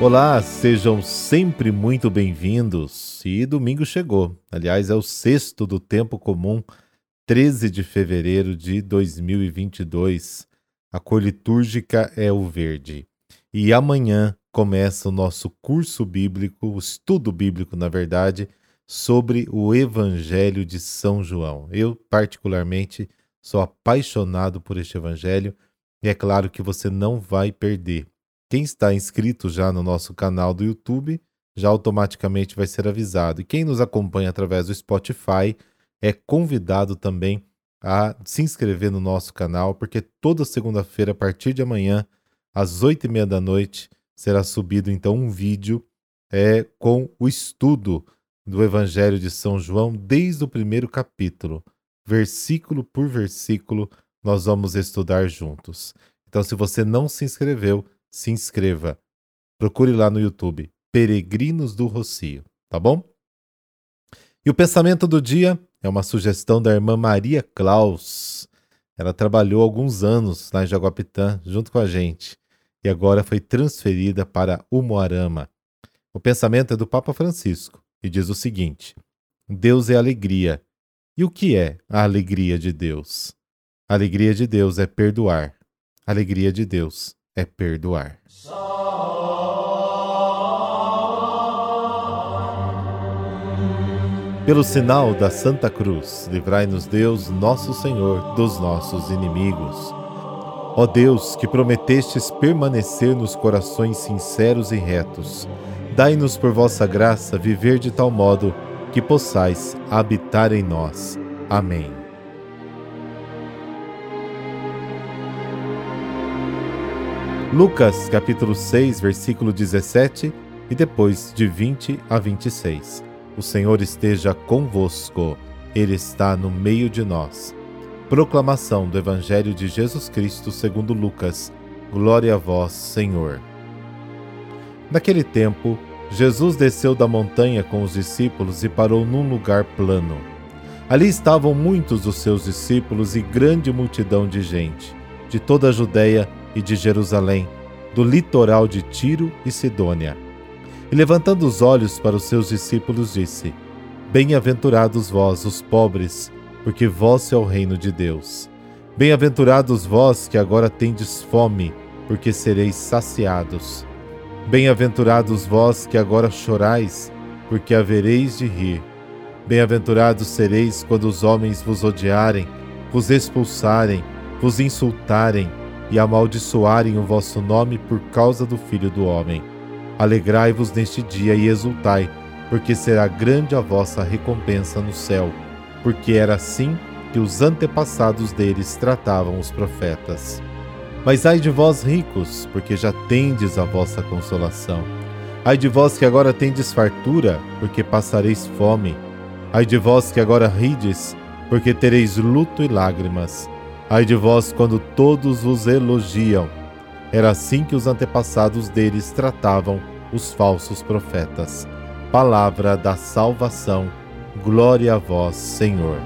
Olá, sejam sempre muito bem-vindos. E domingo chegou. Aliás, é o sexto do tempo comum, 13 de fevereiro de 2022. A cor litúrgica é o verde. E amanhã começa o nosso curso bíblico, o estudo bíblico, na verdade, sobre o Evangelho de São João. Eu, particularmente, sou apaixonado por este Evangelho e é claro que você não vai perder. Quem está inscrito já no nosso canal do YouTube já automaticamente vai ser avisado. E quem nos acompanha através do Spotify é convidado também a se inscrever no nosso canal, porque toda segunda-feira, a partir de amanhã, às oito e meia da noite, será subido então um vídeo é, com o estudo do Evangelho de São João desde o primeiro capítulo, versículo por versículo, nós vamos estudar juntos. Então, se você não se inscreveu, se inscreva. Procure lá no YouTube, Peregrinos do Rocio, tá bom? E o pensamento do dia é uma sugestão da irmã Maria Klaus. Ela trabalhou alguns anos lá em Jaguapitã junto com a gente e agora foi transferida para Umuarama. O pensamento é do Papa Francisco e diz o seguinte: Deus é alegria. E o que é a alegria de Deus? A alegria de Deus é perdoar. A alegria de Deus é perdoar. Pelo sinal da Santa Cruz, livrai-nos Deus, nosso Senhor, dos nossos inimigos. Ó Deus, que prometestes permanecer nos corações sinceros e retos, dai-nos por vossa graça viver de tal modo que possais habitar em nós. Amém. Lucas capítulo 6, versículo 17 e depois de 20 a 26. O Senhor esteja convosco, Ele está no meio de nós. Proclamação do Evangelho de Jesus Cristo segundo Lucas. Glória a vós, Senhor. Naquele tempo, Jesus desceu da montanha com os discípulos e parou num lugar plano. Ali estavam muitos dos seus discípulos e grande multidão de gente, de toda a Judéia e de Jerusalém, do litoral de Tiro e Sidônia. E levantando os olhos para os seus discípulos, disse: Bem-aventurados vós, os pobres, porque vós é o reino de Deus. Bem-aventurados vós que agora tendes fome, porque sereis saciados. Bem-aventurados vós que agora chorais, porque havereis de rir. Bem-aventurados sereis quando os homens vos odiarem, vos expulsarem, vos insultarem e amaldiçoarem o vosso nome por causa do Filho do Homem. Alegrai-vos neste dia e exultai, porque será grande a vossa recompensa no céu, porque era assim que os antepassados deles tratavam os profetas. Mas ai de vós ricos, porque já tendes a vossa consolação. Ai de vós que agora tendes fartura, porque passareis fome. Ai de vós que agora rides, porque tereis luto e lágrimas. Ai de vós quando todos vos elogiam. Era assim que os antepassados deles tratavam os falsos profetas. Palavra da salvação. Glória a vós, Senhor.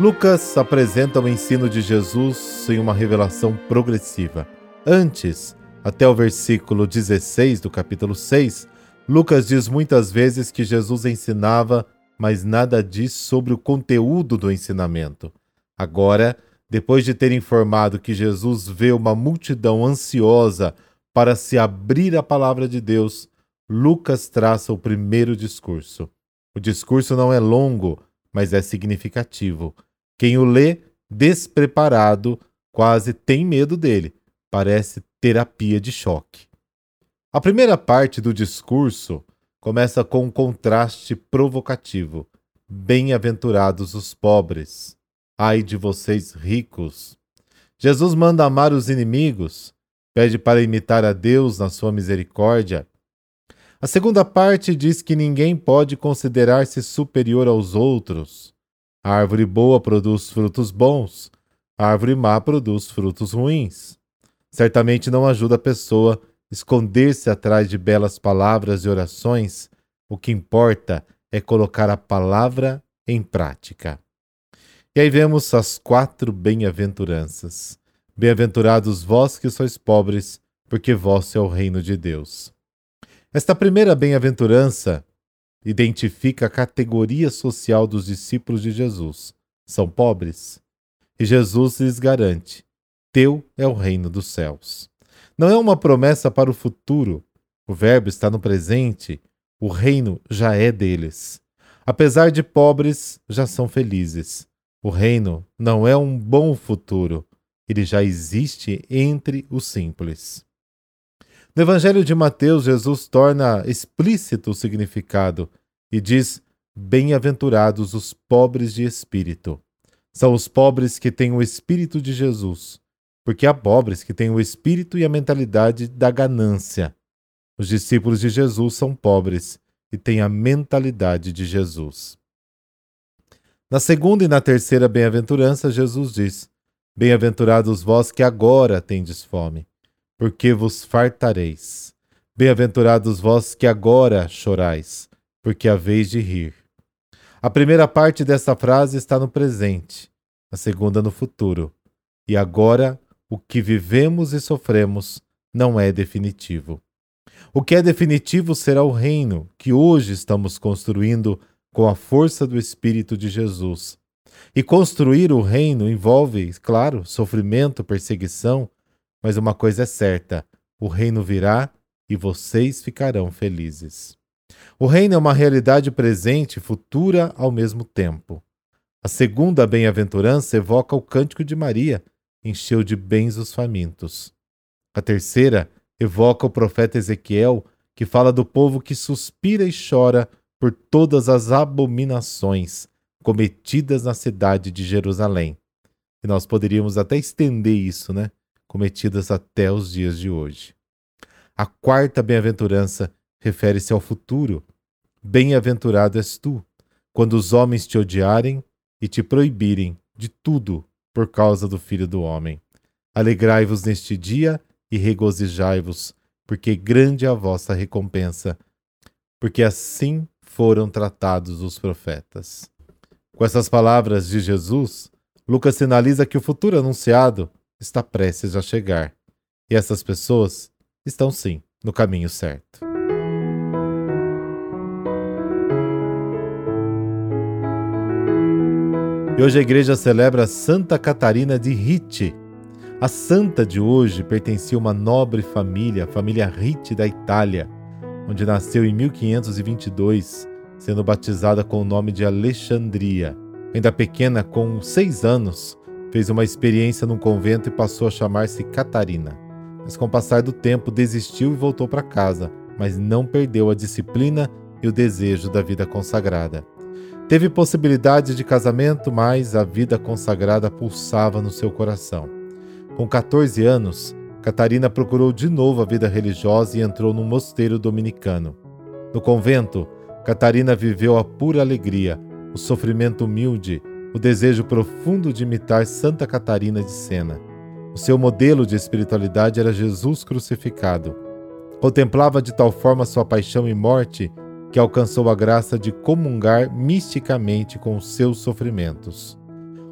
Lucas apresenta o ensino de Jesus em uma revelação progressiva. Antes, até o versículo 16 do capítulo 6, Lucas diz muitas vezes que Jesus ensinava mas nada diz sobre o conteúdo do ensinamento. Agora, depois de ter informado que Jesus vê uma multidão ansiosa para se abrir à palavra de Deus, Lucas traça o primeiro discurso. O discurso não é longo, mas é significativo. Quem o lê despreparado quase tem medo dele. Parece terapia de choque. A primeira parte do discurso começa com um contraste provocativo. Bem-aventurados os pobres, ai de vocês ricos. Jesus manda amar os inimigos, pede para imitar a Deus na sua misericórdia. A segunda parte diz que ninguém pode considerar-se superior aos outros. A árvore boa produz frutos bons, a árvore má produz frutos ruins. Certamente não ajuda a pessoa esconder-se atrás de belas palavras e orações, o que importa é colocar a palavra em prática. E aí vemos as quatro bem-aventuranças. Bem-aventurados vós que sois pobres, porque vosso é o reino de Deus. Esta primeira bem-aventurança identifica a categoria social dos discípulos de Jesus. São pobres. E Jesus lhes garante: Teu é o reino dos céus. Não é uma promessa para o futuro. O Verbo está no presente. O reino já é deles. Apesar de pobres, já são felizes. O reino não é um bom futuro, ele já existe entre os simples. No Evangelho de Mateus, Jesus torna explícito o significado e diz: Bem-aventurados os pobres de espírito. São os pobres que têm o espírito de Jesus, porque há pobres que têm o espírito e a mentalidade da ganância. Os discípulos de Jesus são pobres e têm a mentalidade de Jesus. Na segunda e na terceira bem-aventurança, Jesus diz: Bem-aventurados vós que agora tendes fome, porque vos fartareis. Bem-aventurados vós que agora chorais, porque haveis de rir. A primeira parte dessa frase está no presente, a segunda no futuro. E agora, o que vivemos e sofremos não é definitivo. O que é definitivo será o reino que hoje estamos construindo com a força do Espírito de Jesus e construir o reino envolve, claro, sofrimento, perseguição, mas uma coisa é certa: o reino virá e vocês ficarão felizes. O reino é uma realidade presente e futura ao mesmo tempo. A segunda bem-aventurança evoca o cântico de Maria, encheu de bens os famintos. A terceira evoca o profeta Ezequiel, que fala do povo que suspira e chora por todas as abominações, cometidas na cidade de Jerusalém. E nós poderíamos até estender isso, né? Cometidas até os dias de hoje. A quarta bem-aventurança refere-se ao futuro. Bem-aventurado és tu, quando os homens te odiarem e te proibirem de tudo por causa do Filho do Homem. Alegrai-vos neste dia e regozijai-vos, porque grande é a vossa recompensa, porque assim foram tratados os profetas. Com essas palavras de Jesus, Lucas sinaliza que o futuro anunciado está prestes a chegar. E essas pessoas estão sim no caminho certo. E hoje a igreja celebra Santa Catarina de Rite. A santa de hoje pertencia a uma nobre família, a família Rite da Itália, onde nasceu em 1522 sendo batizada com o nome de Alexandria. Ainda pequena, com seis anos, fez uma experiência num convento e passou a chamar-se Catarina. Mas com o passar do tempo desistiu e voltou para casa, mas não perdeu a disciplina e o desejo da vida consagrada. Teve possibilidade de casamento, mas a vida consagrada pulsava no seu coração. Com 14 anos, Catarina procurou de novo a vida religiosa e entrou num mosteiro dominicano. No convento, Catarina viveu a pura alegria, o sofrimento humilde, o desejo profundo de imitar Santa Catarina de Sena. O seu modelo de espiritualidade era Jesus crucificado. Contemplava de tal forma sua paixão e morte que alcançou a graça de comungar misticamente com os seus sofrimentos.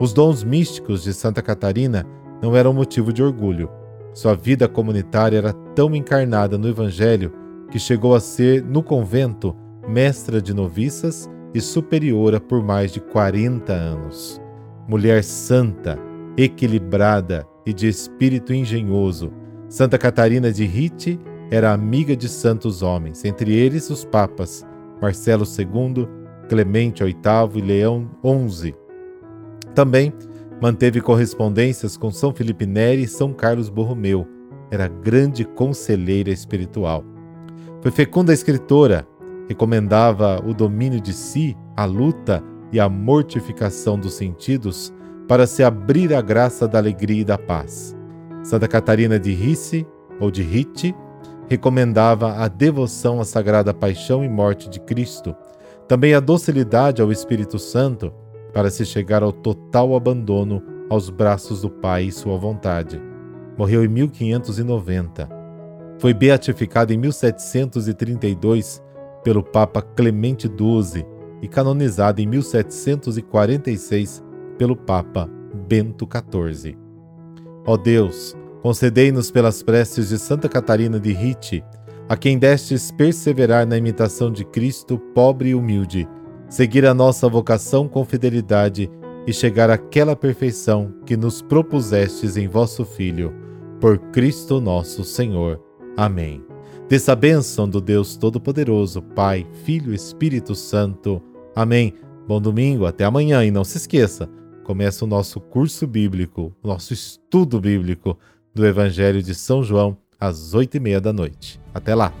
Os dons místicos de Santa Catarina não eram motivo de orgulho. Sua vida comunitária era tão encarnada no Evangelho que chegou a ser, no convento, mestra de noviças e superiora por mais de 40 anos. Mulher santa, equilibrada e de espírito engenhoso, Santa Catarina de Rite era amiga de santos homens, entre eles os papas Marcelo II, Clemente VIII e Leão XI. Também manteve correspondências com São Felipe Neri e São Carlos Borromeu. Era grande conselheira espiritual. Foi fecunda escritora, recomendava o domínio de si, a luta e a mortificação dos sentidos para se abrir à graça da alegria e da paz. Santa Catarina de Risse, ou de Rite, recomendava a devoção à sagrada paixão e morte de Cristo, também a docilidade ao Espírito Santo, para se chegar ao total abandono aos braços do Pai e sua vontade. Morreu em 1590. Foi beatificado em 1732 pelo Papa Clemente XII e canonizada em 1746 pelo Papa Bento XIV. Ó Deus, concedei-nos pelas preces de Santa Catarina de Rite, a quem destes perseverar na imitação de Cristo, pobre e humilde, seguir a nossa vocação com fidelidade e chegar àquela perfeição que nos propusestes em vosso Filho, por Cristo nosso Senhor. Amém. Dessa bênção do Deus Todo-Poderoso, Pai, Filho e Espírito Santo. Amém. Bom domingo, até amanhã e não se esqueça, começa o nosso curso bíblico, o nosso estudo bíblico do Evangelho de São João às oito e meia da noite. Até lá!